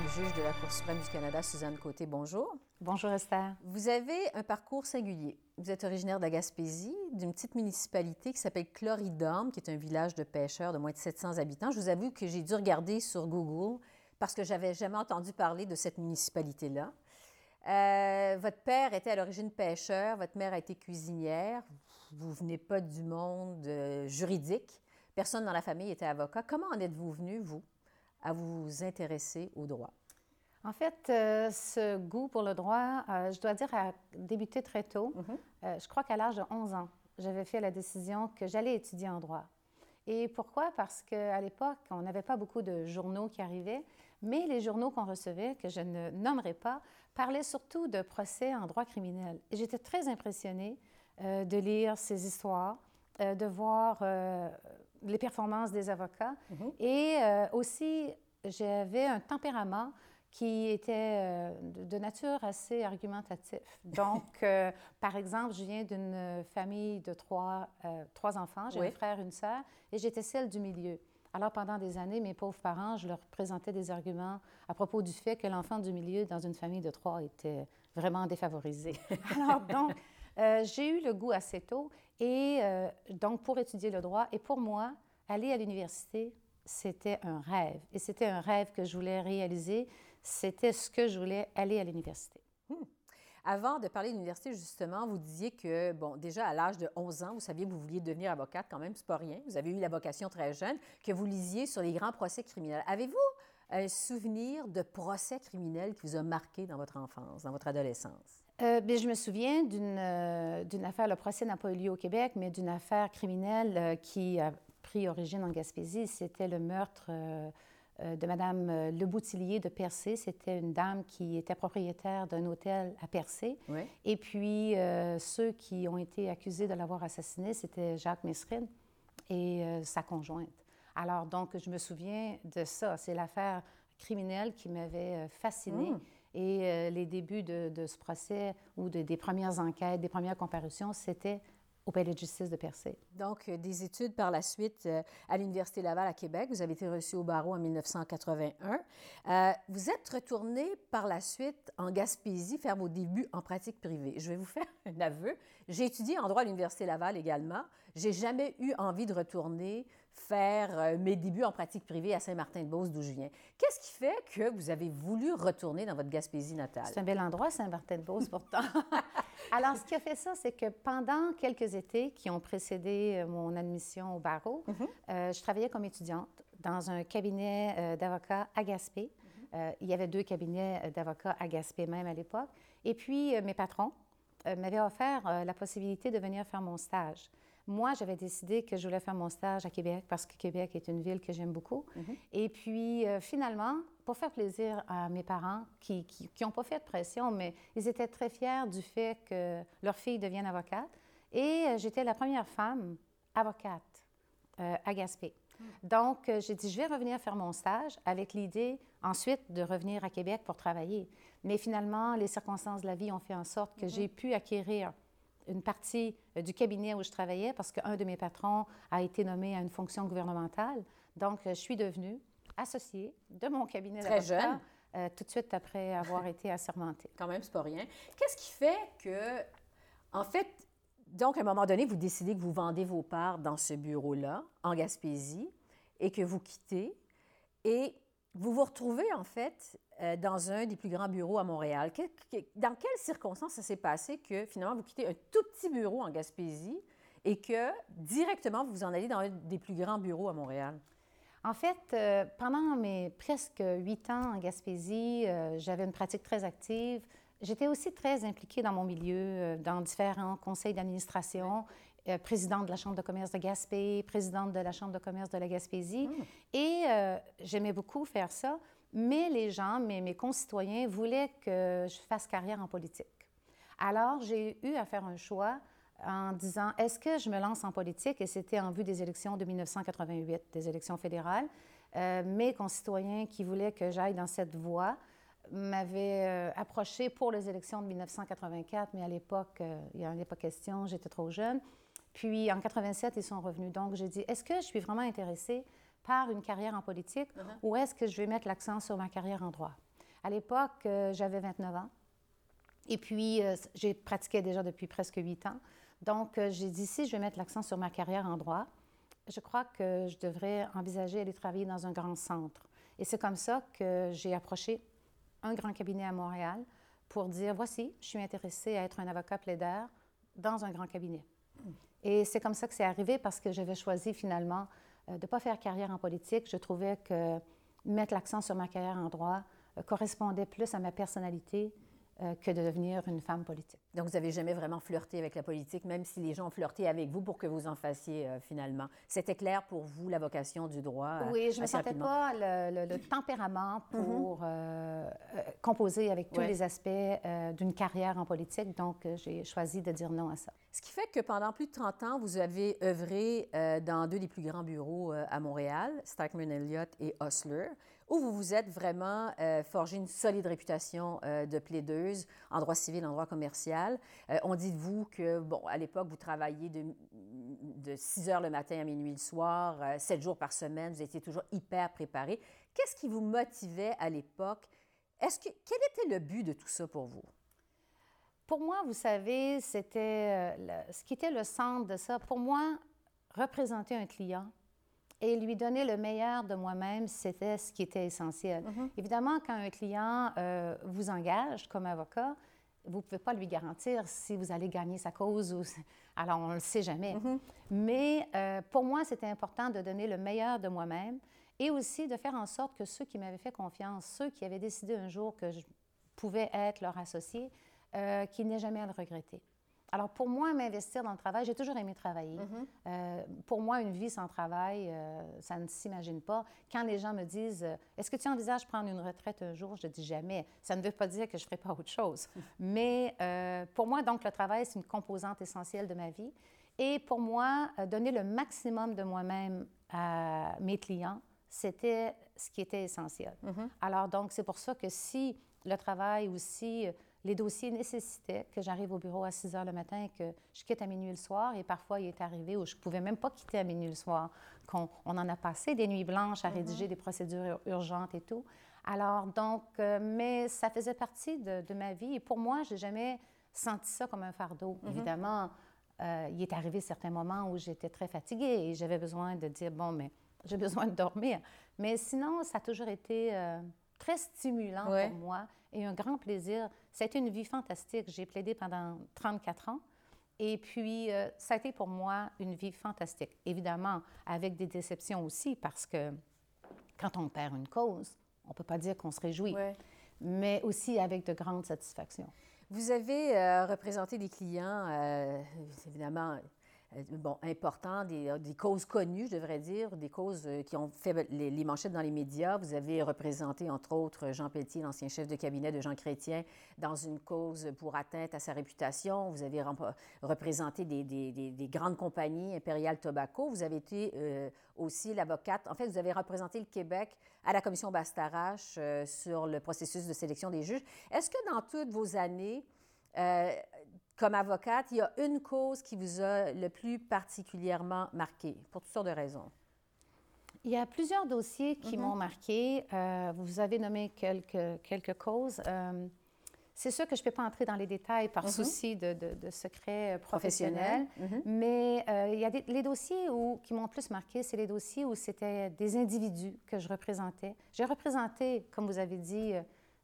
Honorable juge de la Cour suprême du Canada, Suzanne Côté, bonjour. Bonjour Esther. Vous avez un parcours singulier. Vous êtes originaire d'Agaspésie, d'une petite municipalité qui s'appelle Cloridum, qui est un village de pêcheurs de moins de 700 habitants. Je vous avoue que j'ai dû regarder sur Google parce que j'avais jamais entendu parler de cette municipalité-là. Euh, votre père était à l'origine pêcheur, votre mère a été cuisinière. Vous venez pas du monde euh, juridique. Personne dans la famille était avocat. Comment en êtes-vous venu, vous, à vous intéresser au droit? En fait, euh, ce goût pour le droit, euh, je dois dire, a débuté très tôt. Mhm. Euh, je crois qu'à l'âge de 11 ans, j'avais fait la décision que j'allais étudier en droit. Et pourquoi? Parce qu'à l'époque, on n'avait pas beaucoup de journaux qui arrivaient, mais les journaux qu'on recevait, que je ne nommerai pas, parlaient surtout de procès en droit criminel. Et j'étais très impressionnée de lire ces histoires, de voir les performances des avocats. Mhm. Et euh, aussi, j'avais un tempérament qui était euh, de de nature assez argumentatif. Donc, euh, par exemple, je viens d'une famille de trois, euh, trois enfants. J'ai Oui. un frère, une sœur, et j'étais celle du milieu. Alors, pendant des années, mes pauvres parents, je leur présentais des arguments à propos du fait que l'enfant du milieu dans une famille de trois était vraiment défavorisé. Alors, donc, euh, j'ai eu le goût assez tôt, et euh, donc, pour étudier le droit, et pour moi, aller à l'université, c'était un rêve. Et c'était un rêve que je voulais réaliser. C'était ce que je voulais aller à l'université. Avant de parler de l'université, justement, vous disiez que, bon, déjà à l'âge de 11 ans, vous saviez que vous vouliez devenir avocate, quand même, c'est pas rien. Vous avez eu la vocation très jeune, que vous lisiez sur les grands procès criminels. Avez-vous un souvenir de procès criminel qui vous a marqué dans votre enfance, dans votre adolescence? Euh, bien, je me souviens d'une euh, affaire, le procès n'a pas eu lieu au Québec, mais d'une affaire criminelle euh, qui a pris origine en Gaspésie. C'était le meurtre euh, euh, de Mme euh, Le Boutillier de Percé. C'était une dame qui était propriétaire d'un hôtel à Percé. Oui. Et puis, ceux qui ont été accusés de l'avoir assassiné, c'était Jacques Mesrine et sa conjointe. Alors, donc, je me souviens de ça. C'est l'affaire criminelle qui m'avait fascinée. Mm. Et euh, les débuts de, ce procès ou de- des premières enquêtes, des premières comparutions, c'était au palais de justice de Percé. Donc, euh, des études par la suite euh, à l'Université Laval à Québec. Vous avez été reçu au barreau en 1981. Euh, vous êtes retourné par la suite en Gaspésie faire vos débuts en pratique privée. Je vais vous faire un aveu. J'ai étudié en droit à l'Université Laval également. J'ai jamais eu envie de retourner faire euh, mes débuts en pratique privée à Saint-Martin-de-Beauce, d'où je viens. Qu'est-ce qui fait que vous avez voulu retourner dans votre Gaspésie natale? C'est un bel endroit, Saint-Martin-de-Beauce, pourtant. Alors, ce qui a fait ça, c'est que pendant quelques étés qui ont précédé euh, mon admission au barreau, euh, je travaillais comme étudiante dans un cabinet euh, d'avocats à Gaspé. Euh, il y avait deux cabinets d'avocats à Gaspé même à l'époque. Et puis, mes patrons m'avaient offert la possibilité de venir faire mon stage. Moi, j'avais décidé que je voulais faire mon stage à Québec parce que Québec est une ville que j'aime beaucoup. Et puis, euh, finalement, pour faire plaisir à mes parents, qui n'ont pas fait de pression, mais ils étaient très fiers du fait que leur fille devienne avocate. Et euh, j'étais la première femme avocate euh, à Gaspé. Donc, euh, j'ai dit, je vais revenir faire mon stage avec l'idée ensuite de revenir à Québec pour travailler. Mais finalement, les circonstances de la vie ont fait en sorte que j'ai pu acquérir une partie euh, du cabinet où je travaillais parce qu'un de mes patrons a été nommé à une fonction gouvernementale. Donc, euh, je suis devenue associée de mon cabinet Très jeune. euh, tout de suite après avoir été assermentée. Quand même, c'est pas rien. Qu'est-ce qui fait que, en fait, donc, à un moment donné, vous décidez que vous vendez vos parts dans ce bureau-là, en Gaspésie, et que vous quittez, et vous vous retrouvez, en fait, euh, dans un des plus grands bureaux à Montréal. Que- que- dans quelles circonstances ça s'est passé que, finalement, vous quittez un tout petit bureau en Gaspésie et que, directement, vous vous en allez dans un des plus grands bureaux à Montréal? En fait, euh, pendant mes presque huit ans en Gaspésie, euh, j'avais une pratique très active. J'étais aussi très impliquée dans mon milieu, dans différents conseils d'administration, euh, présidente de la Chambre de commerce de Gaspé, présidente de la Chambre de commerce de la Gaspésie. Et euh, j'aimais beaucoup faire ça, mais les gens, mes, mes concitoyens, voulaient que je fasse carrière en politique. Alors, j'ai eu à faire un choix en disant est-ce que je me lance en politique? Et c'était en vue des élections de 1988, des élections fédérales. Euh, mes concitoyens qui voulaient que j'aille dans cette voie m'avaient euh, approché pour les élections de 1984, mais à l'époque, euh, il n'y en avait pas question, j'étais trop jeune. Puis en 87, ils sont revenus. Donc, j'ai dit est-ce que je suis vraiment intéressée par une carrière en politique Uh-huh. ou est-ce que je vais mettre l'accent sur ma carrière en droit? À l'époque, euh, j'avais 29 ans. Et puis, euh, j'ai pratiqué déjà depuis presque huit ans. Donc, euh, j'ai dit, si je vais mettre l'accent sur ma carrière en droit, je crois que je devrais envisager d'aller travailler dans un grand centre. Et c'est comme ça que j'ai approché un grand cabinet à Montréal pour dire, voici, je suis intéressée à être un avocat plaideur dans un grand cabinet. Et c'est comme ça que c'est arrivé parce que j'avais choisi finalement euh, de ne pas faire carrière en politique. Je trouvais que mettre l'accent sur ma carrière en droit euh, correspondait plus à ma personnalité euh, que de devenir une femme politique. Donc, vous n'avez jamais vraiment flirté avec la politique, même si les gens ont flirté avec vous pour que vous en fassiez euh, finalement. C'était clair pour vous, la vocation du droit? euh, Oui, je ne me sentais rapidement? pas le, le- le tempérament pour euh, euh, composer avec tous Ouais. les aspects d'une carrière en politique. Donc, j'ai choisi de dire non à ça. Ce qui fait que pendant plus de 30 ans, vous avez œuvré dans deux des plus grands bureaux à Montréal, Stackman Elliott et Osler, où vous vous êtes vraiment euh, forgé une solide réputation euh, de plaideuse en droit civil, en droit commercial. Euh, on dit de vous que, bon, à l'époque, vous travailliez de, de 6 heures le matin à minuit le soir, euh, 7 jours par semaine, vous étiez toujours hyper préparé. Qu'est-ce qui vous motivait à l'époque? Est-ce que, quel était le but de tout ça pour vous? Pour moi, vous savez, c'était ce qui était le centre de ça. Pour moi, représenter un client et lui donner le meilleur de moi-même, c'était ce qui était essentiel. Évidemment, quand un client euh, vous engage comme avocat, vous ne pouvez pas lui garantir si vous allez gagner sa cause. Ou... Alors, on ne le sait jamais. Mais euh, pour moi, c'était important de donner le meilleur de moi-même et aussi de faire en sorte que ceux qui m'avaient fait confiance, ceux qui avaient décidé un jour que je pouvais être leur associé, euh, qu'ils n'aient jamais à le regretter. Alors, pour moi, m'investir dans le travail, j'ai toujours aimé travailler. Euh, pour moi, une vie sans travail, euh, ça ne s'imagine pas. Quand les gens me disent euh, Est-ce que tu envisages prendre une retraite un jour? Je dis jamais. Ça ne veut pas dire que je ne ferai pas autre chose. Mais pour moi, donc, le travail, c'est une composante essentielle de ma vie. Et pour moi, donner le maximum de moi-même à mes clients, c'était ce qui était essentiel. Alors, donc, c'est pour ça que si le travail ou si les dossiers nécessitaient que j'arrive au bureau à 6 heures le matin et que je quitte à minuit le soir, et parfois il est arrivé où je ne pouvais même pas quitter à minuit le soir, qu'on on en a passé des nuits blanches à rédiger des procédures ur- urgentes et tout. Alors, donc, euh, mais ça faisait partie de, de ma vie et pour moi, je n'ai jamais senti ça comme un fardeau. Évidemment, euh, il est arrivé certains moments où j'étais très fatiguée et j'avais besoin de dire, bon, mais j'ai besoin de dormir. Mais sinon, ça a toujours été euh, très stimulant Ouais. pour moi et un grand plaisir. C'était une vie fantastique. J'ai plaidé pendant 34 ans. Et puis, euh, ça a été pour moi une vie fantastique. Évidemment, avec des déceptions aussi, parce que quand on perd une cause, on ne peut pas dire qu'on se réjouit, Ouais. mais aussi avec de grandes satisfactions. Vous avez euh, représenté des clients, euh, évidemment, bon, importants, des, euh, des causes connues, je devrais dire, des causes euh, qui ont fait les, manchettes dans les médias. Vous avez représenté, entre autres, Jean Pelletier, l'ancien chef de cabinet de Jean Chrétien, dans une cause pour atteinte à sa réputation. Vous avez représenté des, des- des- des grandes compagnies, Imperial Tobacco. Vous avez été euh, aussi l'avocate. En fait, vous avez représenté le Québec à la commission Bastarache euh, sur le processus de sélection des juges. Est-ce que dans toutes vos années, euh, comme avocate, il y a une cause qui vous a le plus particulièrement marqué, pour toutes sortes de raisons. Il y a plusieurs dossiers qui m'ont marqué. Euh, vous avez nommé quelques, quelques causes. Euh, c'est sûr que je ne peux pas entrer dans les détails par souci de, de- de secret professionnel, mais euh, il y a des, les dossiers où, qui m'ont plus marqué, c'est les dossiers où c'était des individus que je représentais. J'ai représenté, comme vous avez dit,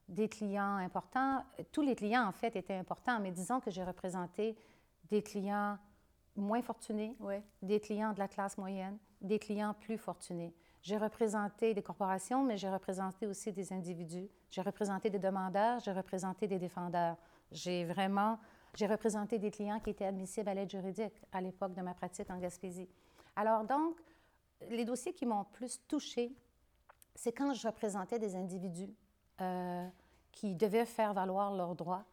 des clients importants. Tous les clients, en fait, étaient importants, mais disons que j'ai représenté des clients moins fortunés, des clients de la classe moyenne, des clients plus fortunés. J'ai représenté des corporations, mais j'ai représenté aussi des individus. J'ai représenté des demandeurs, j'ai représenté des défendeurs. J'ai vraiment, j'ai représenté des clients qui étaient admissibles à l'aide juridique à l'époque de ma pratique en Gaspésie. Alors donc, les dossiers qui m'ont plus touchée, c'est quand je représentais des individus euh, qui devaient faire valoir leurs droits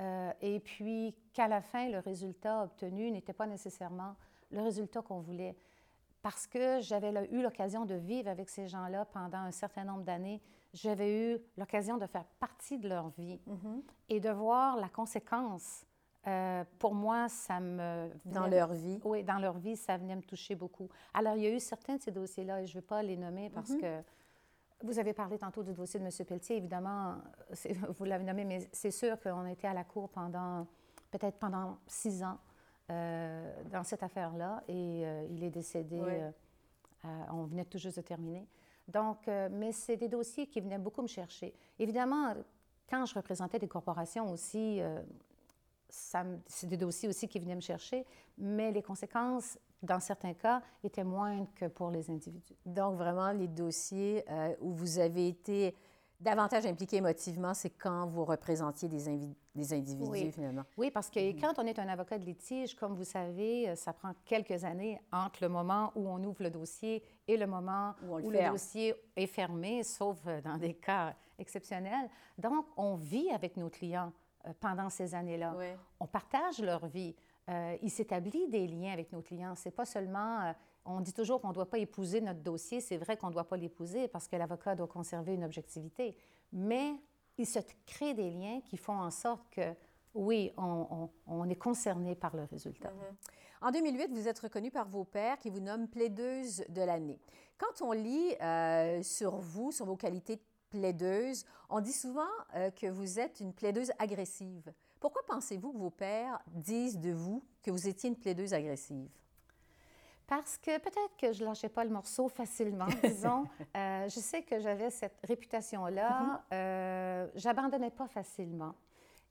euh, et puis qu'à la fin, le résultat obtenu n'était pas nécessairement le résultat qu'on voulait. Parce que j'avais eu l'occasion de vivre avec ces gens-là pendant un certain nombre d'années, j'avais eu l'occasion de faire partie de leur vie et de voir la conséquence euh, pour moi, ça me... Dans leur vie? Oui, dans leur vie, ça venait me toucher beaucoup. Alors, il y a eu certains de ces dossiers-là, et je ne vais pas les nommer parce mhm. que vous avez parlé tantôt du dossier de M. Pelletier, évidemment, vous l'avez nommé, mais c'est sûr qu'on a été à la Cour pendant, peut-être pendant six ans euh, dans cette affaire-là, et euh, il est décédé, on venait tout juste de terminer. Donc, mais c'est des dossiers qui venaient beaucoup me chercher. Évidemment, quand je représentais des corporations aussi, c'est des dossiers aussi qui venaient me chercher, mais les conséquences, dans certains cas, étaient moindres que pour les individus. Donc, vraiment, les dossiers euh, où vous avez été davantage impliqué émotivement, c'est quand vous représentiez des, des individus, finalement. Oui, parce que mhm. quand on est un avocat de litige, comme vous savez, euh, ça prend quelques années entre le moment où on ouvre le dossier et le moment où, où le dossier est fermé, sauf euh, dans des cas exceptionnels. Donc, on vit avec nos clients. Pendant ces années-là. On partage leur vie. Euh, il s'établit des liens avec nos clients. C'est pas seulement. Euh, on dit toujours qu'on ne doit pas épouser notre dossier. C'est vrai qu'on ne doit pas l'épouser parce que l'avocat doit conserver une objectivité. Mais il se crée des liens qui font en sorte que, oui, on, est concerné par le résultat. Mm-hmm. En 2008, vous êtes reconnue par vos pairs qui vous nomment plaideuse de l'année. Quand on lit sur vous, sur vos qualités de plaideuse. On dit souvent euh, que vous êtes une plaideuse agressive. Pourquoi pensez-vous que vos pères disent de vous que vous étiez une plaideuse agressive? Parce que peut-être que je lâchais pas le morceau facilement, disons. Euh, je sais que j'avais cette réputation-là. Mm-hmm. Euh, j'abandonnais pas facilement.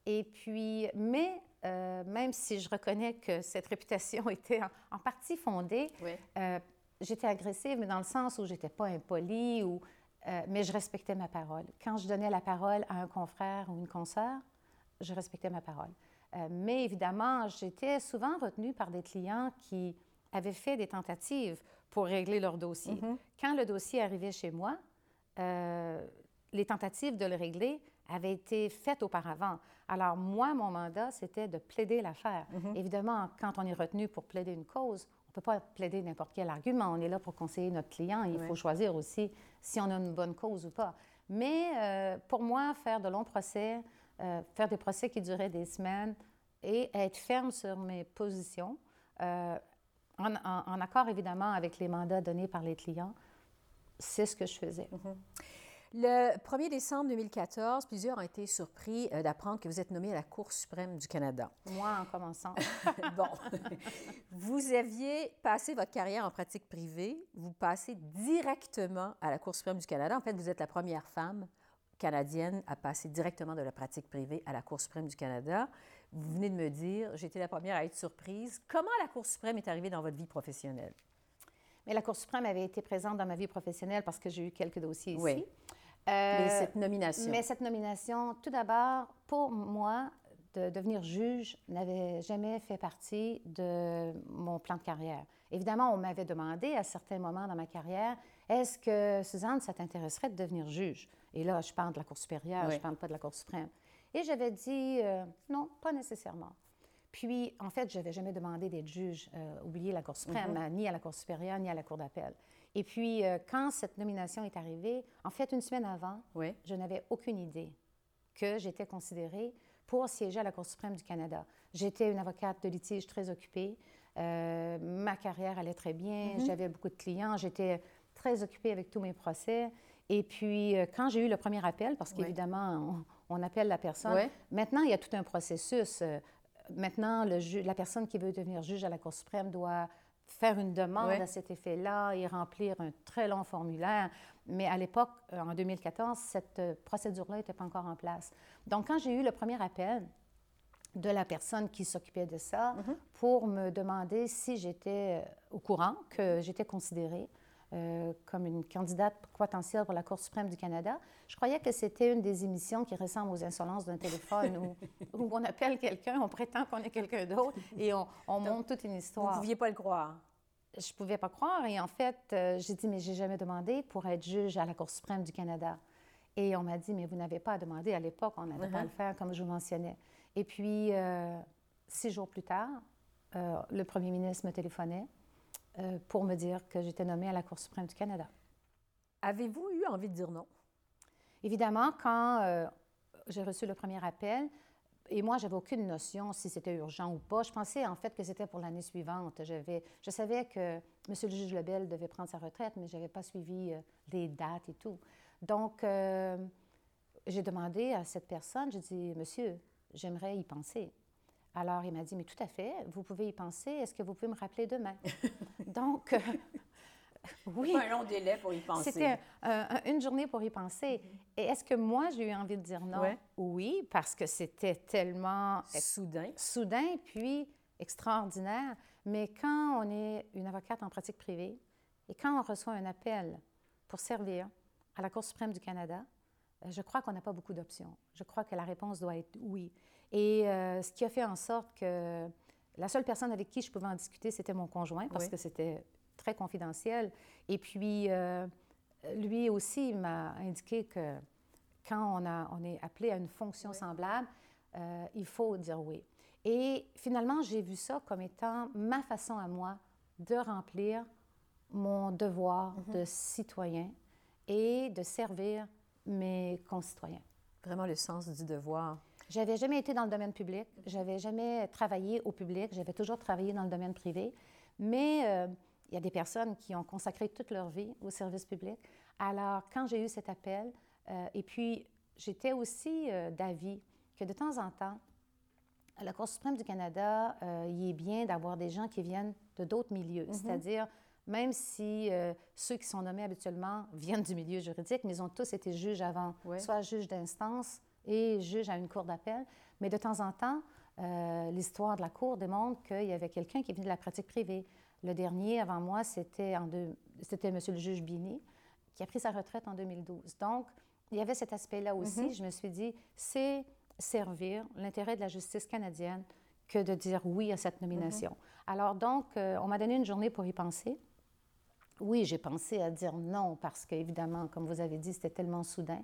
Et puis, mais même si je reconnais que cette réputation était en, partie fondée, j'étais agressive, mais dans le sens où j'étais pas impolie ou euh, mais je respectais ma parole. Quand je donnais la parole à un confrère ou une consoeur, je respectais ma parole. Euh, mais évidemment, j'étais souvent retenue par des clients qui avaient fait des tentatives pour régler leur dossier. Mm-hmm. Quand le dossier arrivait chez moi, euh, les tentatives de le régler avaient été faites auparavant. Alors moi, mon mandat, c'était de plaider l'affaire. Mm-hmm. Évidemment, quand on est retenu pour plaider une cause, ne peut pas plaider n'importe quel argument. On est là pour conseiller notre client. Il faut choisir aussi si on a une bonne cause ou pas. Mais euh, pour moi, faire de longs procès, euh, faire des procès qui duraient des semaines et être ferme sur mes positions, euh, en, accord évidemment avec les mandats donnés par les clients, c'est ce que je faisais. Mm-hmm. Le 1er décembre 2014, plusieurs ont été surpris euh, d'apprendre que vous êtes nommé à la Cour suprême du Canada. Moi, en commençant. bon. Vous aviez passé votre carrière en pratique privée. Vous passez directement à la Cour suprême du Canada. En fait, vous êtes la première femme canadienne à passer directement de la pratique privée à la Cour suprême du Canada. Vous venez de me dire, j'étais la première à être surprise. Comment la Cour suprême est arrivée dans votre vie professionnelle? Mais la Cour suprême avait été présente dans ma vie professionnelle parce que j'ai eu quelques dossiers ici. Oui. Euh, cette nomination. Mais cette nomination, tout d'abord, pour moi, de devenir juge n'avait jamais fait partie de mon plan de carrière. Évidemment, on m'avait demandé à certains moments dans ma carrière, est-ce que, Suzanne, ça t'intéresserait de devenir juge? Et là, je parle de la Cour supérieure, je ne parle pas de la Cour suprême. Et j'avais dit, euh, non, pas nécessairement. Puis, en fait, je n'avais jamais demandé d'être juge, euh, oublier la Cour suprême, mm-hmm. ni à la Cour supérieure, ni à la Cour d'appel. Et puis, euh, quand cette nomination est arrivée, en fait, une semaine avant, je n'avais aucune idée que j'étais considérée pour siéger à la Cour suprême du Canada. J'étais une avocate de litige très occupée. Euh, ma carrière allait très bien. Mm-hmm. J'avais beaucoup de clients. J'étais très occupée avec tous mes procès. Et puis, euh, quand j'ai eu le premier appel, parce qu'évidemment, on, appelle la personne, maintenant, il y a tout un processus. maintenant, le la personne qui veut devenir juge à la Cour suprême doit faire une demande à cet effet-là et remplir un très long formulaire. Mais à l'époque, euh, en 2014, cette euh, procédure-là n'était pas encore en place. Donc, quand j'ai eu le premier appel de la personne qui s'occupait de ça mm-hmm. pour me demander si j'étais euh, au courant que j'étais considérée comme une candidate potentielle pour la Cour suprême du Canada. Je croyais que c'était une des émissions qui ressemble aux insolences d'un téléphone où, où, on appelle quelqu'un, on prétend qu'on est quelqu'un d'autre et on, on monte toute une histoire. Vous ne pouviez pas le croire? Je ne pouvais pas croire. Et en fait, euh, j'ai dit, mais j'ai jamais demandé pour être juge à la Cour suprême du Canada. Et on m'a dit, mais vous n'avez pas à demander. À l'époque, on n'avait pas à le uh-huh. faire, comme je vous mentionnais. Et puis, euh, six jours plus tard, euh, le premier ministre me téléphonait pour me dire que j'étais nommée à la Cour suprême du Canada. Avez-vous eu envie de dire non? Évidemment, quand j'ai reçu le premier appel, et moi, j'avais aucune notion si c'était urgent ou pas. Je pensais en fait que c'était pour l'année suivante. Je savais que M. le juge Lebel devait prendre sa retraite, mais je n'avais pas suivi les dates et tout. Donc, j'ai demandé à cette personne, j'ai dit, Monsieur, j'aimerais y penser. Alors, il m'a dit, mais tout à fait, vous pouvez y penser. Est-ce que vous pouvez me rappeler demain? Donc, oui. Pas un long délai pour y penser. C'était une journée pour y penser. Mm-hmm. Et est-ce que moi, j'ai eu envie de dire non? Oui, parce que c'était tellement... Soudain. Soudain, puis extraordinaire. Mais quand on est une avocate en pratique privée et quand on reçoit un appel pour servir à la Cour suprême du Canada, euh, je crois qu'on n'a pas beaucoup d'options. Je crois que la réponse doit être oui. Et euh, ce qui a fait en sorte que la seule personne avec qui je pouvais en discuter, c'était mon conjoint, parce que c'était très confidentiel. Et puis, euh, lui aussi m'a indiqué que quand on, a, on est appelé à une fonction semblable, il faut dire oui. Et finalement, j'ai vu ça comme étant ma façon à moi de remplir mon devoir mm-hmm. de citoyen et de servir mes concitoyens. Vraiment le sens du devoir. J'avais jamais été dans le domaine public, j'avais jamais travaillé au public, j'avais toujours travaillé dans le domaine privé, mais euh, il y a des personnes qui ont consacré toute leur vie au service public. Alors, quand j'ai eu cet appel, euh, et puis j'étais aussi euh, d'avis que de temps en temps, à la Cour suprême du Canada, il est bien d'avoir des gens qui viennent de d'autres milieux, mm-hmm. c'est-à-dire même si euh, ceux qui sont nommés habituellement viennent du milieu juridique, mais ils ont tous été juges avant, soit juges d'instance et juges à une cour d'appel. Mais de temps en temps, euh, l'histoire de la cour démontre qu'il y avait quelqu'un qui venait de la pratique privée. Le dernier, avant moi, c'était M. le juge Bini, qui a pris sa retraite en 2012. Donc, il y avait cet aspect-là aussi. Mm-hmm. Je me suis dit, c'est servir l'intérêt de la justice canadienne que de dire oui à cette nomination. Mm-hmm. Alors donc, euh, on m'a donné une journée pour y penser. Oui, j'ai pensé à dire non parce qu'évidemment, comme vous avez dit, c'était tellement soudain,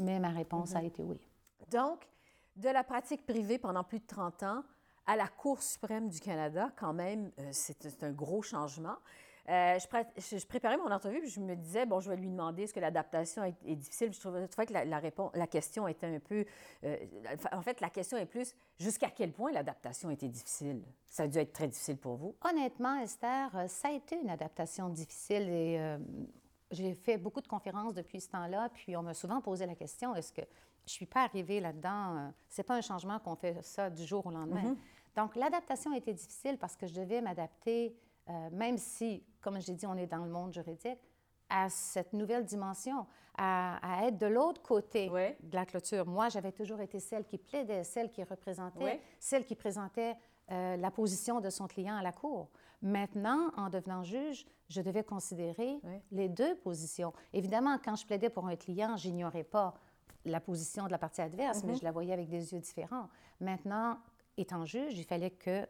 mais ma réponse a mhm. été oui. Donc, de la pratique privée pendant plus de 30 ans à la Cour suprême du Canada, quand même, euh, c'est un gros changement. Euh, je, préparais mon entrevue, puis je me disais, bon, je vais lui demander est-ce que l'adaptation est, difficile? Je trouvais, que la, la question était un peu. Euh, en fait, la question est plus jusqu'à quel point l'adaptation était difficile? Ça a dû être très difficile pour vous. Honnêtement, Esther, ça a été une adaptation difficile et j'ai fait beaucoup de conférences depuis ce temps-là, puis on m'a souvent posé la question est-ce que je ne suis pas arrivée là-dedans C'est pas un changement qu'on fait ça du jour au lendemain. Mm-hmm. Donc, l'adaptation a été difficile parce que je devais m'adapter euh, même si, comme j'ai dit, on est dans le monde juridique, à cette nouvelle dimension, à, être de l'autre côté de la clôture. Moi, j'avais toujours été celle qui plaidait, celle qui représentait, celle qui présentait euh, la position de son client à la cour. Maintenant, en devenant juge, je devais considérer les deux positions. Évidemment, quand je plaidais pour un client, j'ignorais pas la position de la partie adverse, mais mm-hmm. je la voyais avec des yeux différents. Maintenant, étant juge, il fallait que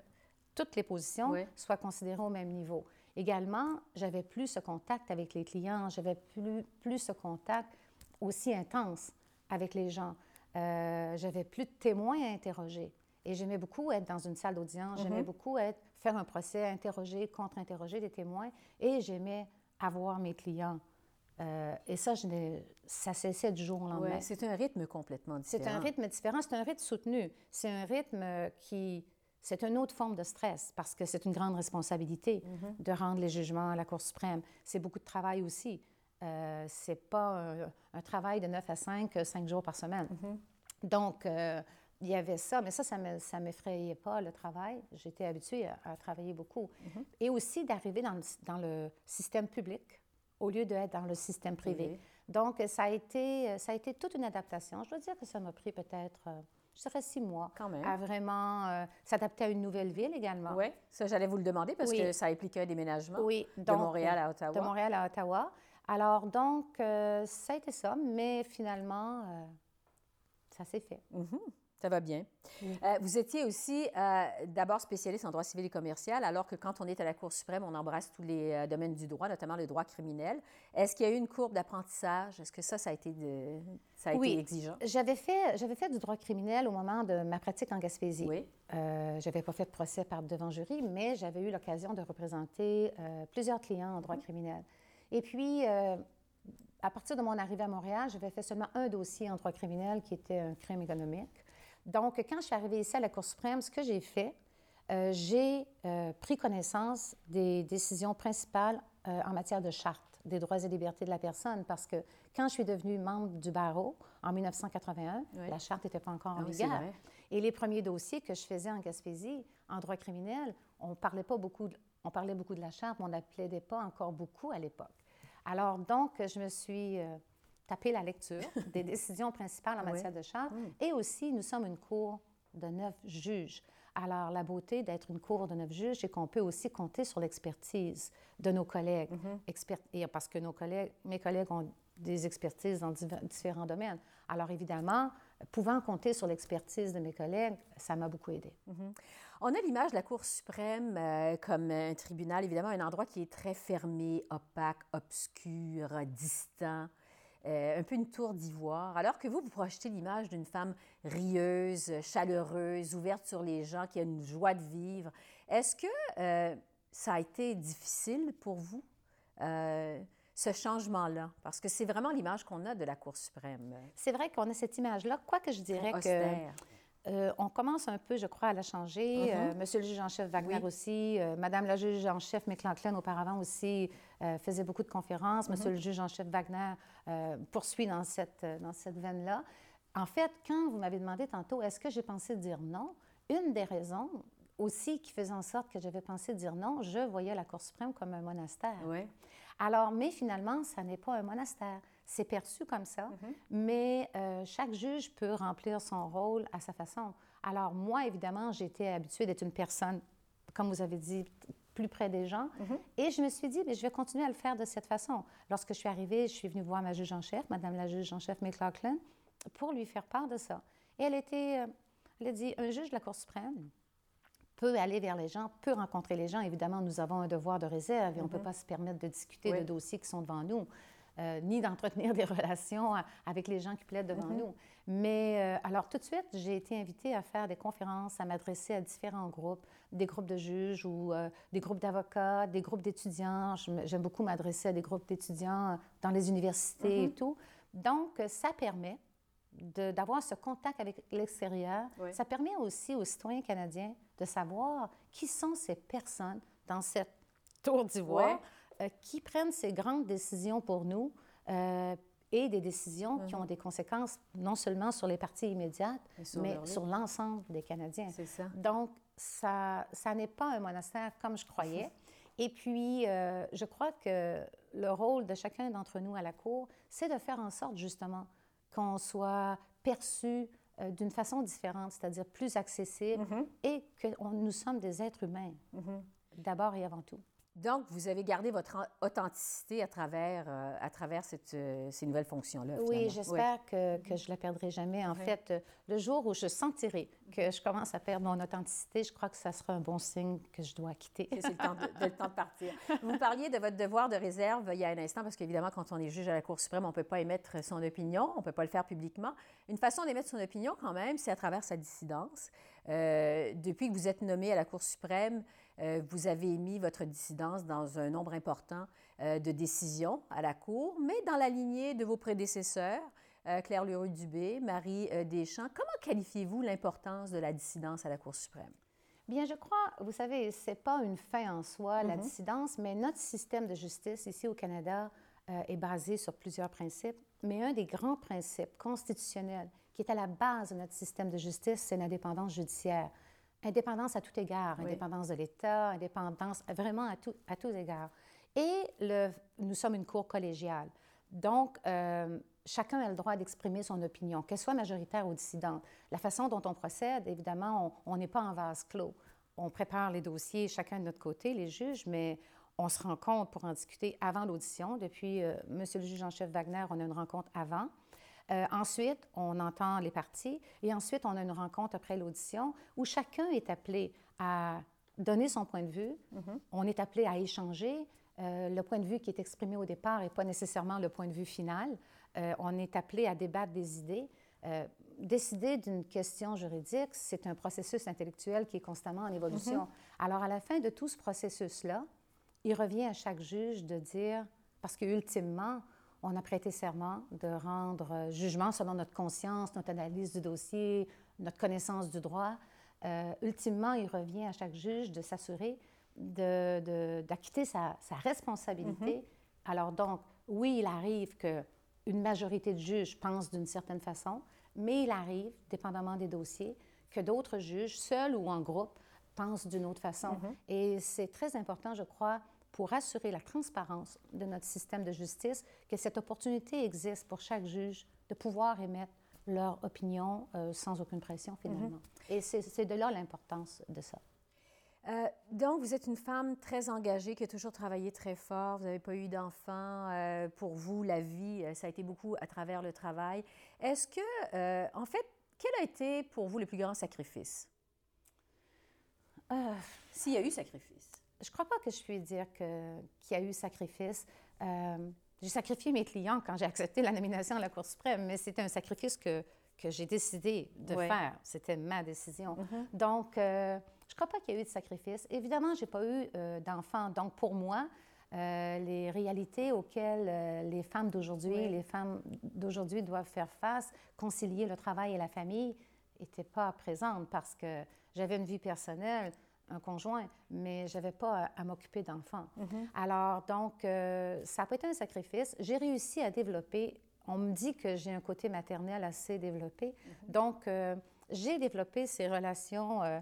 toutes les positions soient considérées au même niveau. Également, j'avais plus ce contact avec les clients, j'avais plus, plus ce contact aussi intense avec les gens. Euh, j'avais plus de témoins à interroger. Et j'aimais beaucoup être dans une salle d'audience, j'aimais mhm. beaucoup être, faire un procès, interroger, contre-interroger des témoins, et j'aimais avoir mes clients. Euh, et ça, je ça cessait du jour au lendemain. c'est un rythme complètement différent. C'est un rythme différent, c'est un rythme soutenu. C'est un rythme qui, c'est une autre forme de stress parce que c'est une grande responsabilité mhm. de rendre les jugements à la Cour suprême. C'est beaucoup de travail aussi. Euh, c'est pas un, travail de 9 à 5, 5 jours par semaine. Mhm. Donc, euh, il y avait ça, mais ça, ça ne m'effrayait pas, le travail. J'étais habituée à, travailler beaucoup. Mhm. Et aussi d'arriver dans, dans, le système public au lieu d'être dans le système privé. Donc, ça a, été, ça a été toute une adaptation. Je dois dire que ça m'a pris peut-être... Euh, je dirais six mois. Quand même. À vraiment euh, s'adapter à une nouvelle ville également. Oui, ça, j'allais vous le demander parce que ça impliquait un déménagement oui, de Montréal à Ottawa. De Montréal à Ottawa. Alors, donc, euh, ça a été ça, mais finalement, euh, ça s'est fait. Mm-hmm. Ça va bien. Euh, vous étiez aussi euh, d'abord spécialiste en droit civil et commercial, alors que quand on est à la Cour suprême, on embrasse tous les euh, domaines du droit, notamment le droit criminel. Est-ce qu'il y a eu une courbe d'apprentissage? Est-ce que ça, ça a été, de... ça a oui. été exigeant? J'avais fait, j'avais fait du droit criminel au moment de ma pratique en Gaspésie. Oui. J'avais pas fait de procès par devant jury, mais j'avais eu l'occasion de représenter plusieurs clients en droit mm-hmm. criminel. Et puis, à partir de mon arrivée à Montréal, j'avais fait seulement un dossier en droit criminel qui était un crime économique. Donc, quand je suis arrivée ici à la Cour suprême, ce que j'ai fait, euh, j'ai euh, pris connaissance des décisions principales euh, en matière de charte des droits et libertés de la personne parce que quand je suis devenue membre du barreau en 1981, la charte n'était pas encore en ah vigueur. Et les premiers dossiers que je faisais en Gaspésie, en droit criminel, on parlait pas beaucoup, on parlait beaucoup de la charte, mais on ne plaidait pas encore beaucoup à l'époque. Alors donc, je me suis tapé la lecture des décisions principales en matière de charte mm. et aussi, nous sommes une cour de neuf juges. Alors, la beauté d'être une cour de neuf juges, c'est qu'on peut aussi compter sur l'expertise de nos collègues, mm-hmm. et parce que nos collègues, mes collègues ont des expertises dans différents domaines. Alors, évidemment, pouvant compter sur l'expertise de mes collègues, ça m'a beaucoup aidé. Mm-hmm. On a l'image de la Cour suprême euh, comme un tribunal, évidemment, un endroit qui est très fermé, opaque, obscur, distant. Euh, un peu une tour d'ivoire, alors que vous, vous projetez l'image d'une femme rieuse, chaleureuse, ouverte sur les gens, qui a une joie de vivre. Est-ce que euh, ça a été difficile pour vous, euh, ce changement-là? Parce que c'est vraiment l'image qu'on a de la Cour suprême. C'est vrai qu'on a cette image-là, quoique je dirais que euh, on commence un peu, je crois, à la changer. Mm-hmm. Euh, Monsieur le juge en chef Wagner aussi, euh, Madame la juge en chef McLaughlin auparavant aussi faisait beaucoup de conférences. Monsieur mm-hmm. le juge en chef Wagner poursuit dans cette, dans cette veine-là. En fait, quand vous m'avez demandé tantôt, est-ce que j'ai pensé dire non, une des raisons aussi qui faisait en sorte que j'avais pensé dire non, je voyais la Cour suprême comme un monastère. Oui. Alors, mais finalement, ça n'est pas un monastère. C'est perçu comme ça, mm-hmm. mais euh, chaque juge peut remplir son rôle à sa façon. Alors moi, évidemment, j'étais habituée d'être une personne, comme vous avez dit, plus près des gens. Mm-hmm. Et je me suis dit, mais je vais continuer à le faire de cette façon. Lorsque je suis arrivée, je suis venue voir ma juge en chef, Madame la juge en chef McLaughlin, pour lui faire part de ça. Et elle était, euh, elle a dit, un juge de la Cour suprême peut aller vers les gens, peut rencontrer les gens. Évidemment, nous avons un devoir de réserve et on ne peut mm-hmm. pas se permettre de discuter de dossiers qui sont devant nous. Euh, ni d'entretenir des relations avec les gens qui plaident devant mm-hmm. nous. Mais euh, alors tout de suite, j'ai été invitée à faire des conférences, à m'adresser à différents groupes, des groupes de juges ou euh, des groupes d'avocats, des groupes d'étudiants. J'aime beaucoup m'adresser à des groupes d'étudiants dans les universités et mm-hmm. tout. Donc, ça permet d'avoir ce contact avec l'extérieur. Ça permet aussi aux citoyens canadiens de savoir qui sont ces personnes dans cette tour d'ivoire. Qui prennent ces grandes décisions pour nous euh, et des décisions qui ont mhm. des conséquences non seulement sur les parties immédiates, mais sur l'ensemble des Canadiens. Ça. Donc, ça, ça n'est pas un monastère comme je croyais. Et puis, euh, je crois que le rôle de chacun d'entre nous à la Cour, c'est de faire en sorte justement qu'on soit perçu d'une façon différente, c'est-à-dire plus accessible, mhm. et que nous sommes des êtres humains, mhm. d'abord et avant tout. Donc, vous avez gardé votre authenticité à travers, euh, à travers cette, euh, ces nouvelles fonctions-là. Oui, j'espère que, que, je ne la perdrai jamais. En fait, euh, le jour où je sentirai que je commence à perdre mon authenticité, je crois que ça sera un bon signe que je dois quitter. C'est le temps de, le temps de partir. Vous parliez de votre devoir de réserve il y a un instant, parce qu'évidemment, quand on est juge à la Cour suprême, on ne peut pas émettre son opinion, on ne peut pas le faire publiquement. Une façon d'émettre son opinion, quand même, c'est à travers sa dissidence. depuis que vous êtes nommé à la Cour suprême, euh, vous avez émis votre dissidence dans un nombre important euh, de décisions à la Cour, mais dans la lignée de vos prédécesseurs, euh, Claire Leroux-Dubé, Marie Deschamps. Comment qualifiez-vous l'importance de la dissidence à la Cour suprême? Bien, je crois, vous savez, ce n'est pas une fin en soi, la mm-hmm. dissidence, mais notre système de justice ici au Canada est basé sur plusieurs principes. Mais un des grands principes constitutionnels qui est à la base de notre système de justice, c'est l'indépendance judiciaire. Indépendance à tout égard, indépendance de l'État, indépendance vraiment à, tout, à tous égards. Et le, nous sommes une cour collégiale. Donc, euh, chacun a le droit d'exprimer son opinion, qu'elle soit majoritaire ou dissidente. La façon dont on procède, évidemment, on n'est pas en vase clos. On prépare les dossiers chacun de notre côté, les juges, mais on se rencontre pour en discuter avant l'audition. Depuis euh, Monsieur le juge en chef Wagner, on a une rencontre avant. Euh, ensuite, on entend les parties et ensuite, on a une rencontre après l'audition où chacun est appelé à donner son point de vue. Mm-hmm. On est appelé à échanger. Euh, le point de vue qui est exprimé au départ n'est pas nécessairement le point de vue final. Euh, on est appelé à débattre des idées. décider d'une question juridique, c'est un processus intellectuel qui est constamment en évolution. Mm-hmm. Alors, à la fin de tout ce processus-là, il revient à chaque juge de dire, parce qu'ultimement, on a prêté serment de rendre euh, jugement selon notre conscience, notre analyse du dossier, notre connaissance du droit. Euh, ultimement, il revient à chaque juge de s'assurer d'acquitter sa, sa, responsabilité. Mm-hmm. Alors donc, oui, il arrive qu'une majorité de juges pensent d'une certaine façon, mais il arrive, dépendamment des dossiers, que d'autres juges, seuls ou en groupe, pensent d'une autre façon. Mm-hmm. Et c'est très important, je crois, pour assurer la transparence de notre système de justice, que cette opportunité existe pour chaque juge de pouvoir émettre leur opinion euh, sans aucune pression, finalement. Mm-hmm. Et c'est de là l'importance de ça. Euh, donc, vous êtes une femme très engagée qui a toujours travaillé très fort. Vous n'avez pas eu d'enfants. Euh, pour vous, la vie, ça a été beaucoup à travers le travail. Est-ce que, en fait, quel a été pour vous le plus grand sacrifice? S'il y a eu sacrifice. Je ne crois pas que je puisse dire qu'il y a eu sacrifice. J'ai sacrifié mes clients quand j'ai accepté la nomination à la Cour suprême, mais c'était un sacrifice que, que j'ai décidé de faire. C'était ma décision. Mm-hmm. Donc, euh, je ne crois pas qu'il y a eu de sacrifice. Évidemment, je n'ai pas eu euh, d'enfants. Donc, pour moi, euh, les réalités auxquelles les femmes d'aujourd'hui, les femmes d'aujourd'hui doivent faire face, concilier le travail et la famille, n'étaient pas présentes parce que j'avais une vie personnelle un conjoint, mais je n'avais pas à, m'occuper d'enfants. Mhm. Alors, donc, euh, ça pas été un sacrifice. J'ai réussi à développer, on me dit que j'ai un côté maternel assez développé. Mhm. Donc, euh, j'ai développé ces relations euh,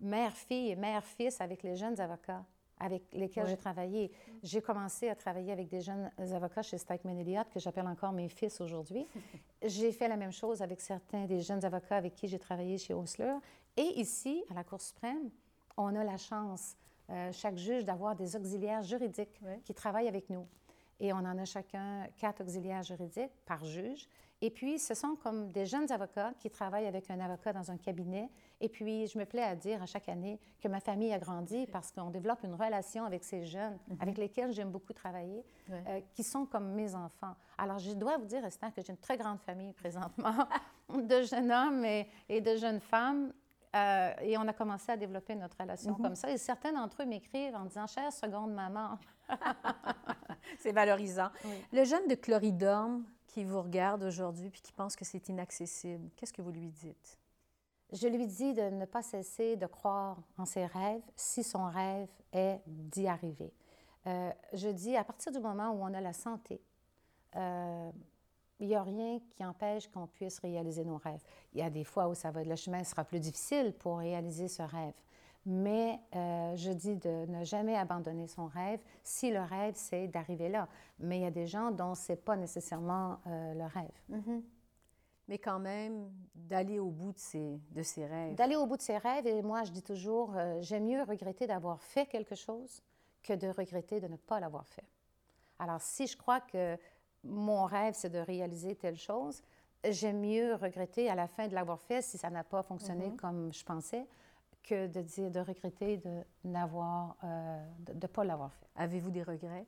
mère-fille et mère-fils avec les jeunes avocats avec lesquels j'ai travaillé. J'ai commencé à travailler avec des jeunes avocats chez Stikeman Elliott, que j'appelle encore mes fils aujourd'hui. j'ai fait la même chose avec certains des jeunes avocats avec qui j'ai travaillé chez Osler. Et ici, à la Cour suprême, on a la chance, euh, chaque juge, d'avoir des auxiliaires juridiques qui travaillent avec nous. Et on en a chacun quatre auxiliaires juridiques par juge. Et puis, ce sont comme des jeunes avocats qui travaillent avec un avocat dans un cabinet. Et puis, je me plais à dire à chaque année que ma famille a grandi parce qu'on développe une relation avec ces jeunes, mhm. avec lesquels j'aime beaucoup travailler, euh, qui sont comme mes enfants. Alors, je dois vous dire, Esther, que j'ai une très grande famille présentement de jeunes hommes et, et de jeunes femmes. Euh, et on a commencé à développer notre relation mhm. comme ça. Et certains d'entre eux m'écrivent en disant Chère seconde maman. c'est valorisant. Le jeune de Chloridome qui vous regarde aujourd'hui puis qui pense que c'est inaccessible, qu'est-ce que vous lui dites? Je lui dis de ne pas cesser de croire en ses rêves si son rêve est d'y arriver. Euh, je dis à partir du moment où on a la santé, euh, il n'y a rien qui empêche qu'on puisse réaliser nos rêves. Il y a des fois où ça va, le chemin sera plus difficile pour réaliser ce rêve. Mais euh, je dis de ne jamais abandonner son rêve si le rêve, c'est d'arriver là. Mais il y a des gens dont ce n'est pas nécessairement euh, le rêve. Mm-hmm. Mais quand même, d'aller au bout de ses, de ses rêves. D'aller au bout de ses rêves. Et moi, je dis toujours, euh, j'aime mieux regretter d'avoir fait quelque chose que de regretter de ne pas l'avoir fait. Alors, si je crois que mon rêve, c'est de réaliser telle chose, j'aime mieux regretter à la fin de l'avoir fait si ça n'a pas fonctionné mhm. comme je pensais que de dire de regretter de n'avoir euh, de ne pas l'avoir fait. Avez-vous des regrets?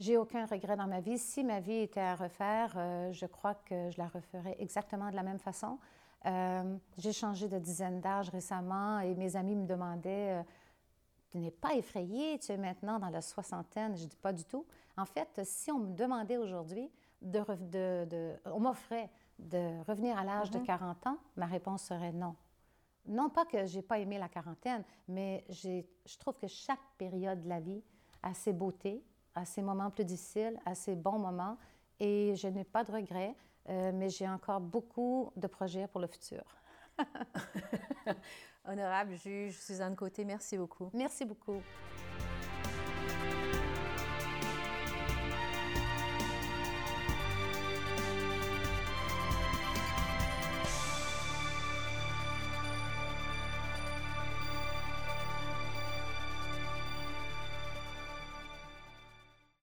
J'ai aucun regret dans ma vie. Si ma vie était à refaire, euh, je crois que je la referais exactement de la même façon. Euh, j'ai changé de dizaine d'âge récemment et mes amis me demandaient tu n'es pas effrayée, tu es maintenant dans la soixantaine. Je dis pas du tout. En fait, si on me demandait aujourd'hui, de, de, on m'offrait de revenir à l'âge de 40 mm-hmm. ans, ma réponse serait non. Non pas que j'ai pas aimé la quarantaine, mais je trouve que chaque période de la vie a ses beautés, a ses moments plus difficiles, a ses bons moments, et je n'ai pas de regrets, euh, mais j'ai encore beaucoup de projets pour le futur. Honorable juge Suzanne Côté, merci beaucoup. Merci beaucoup.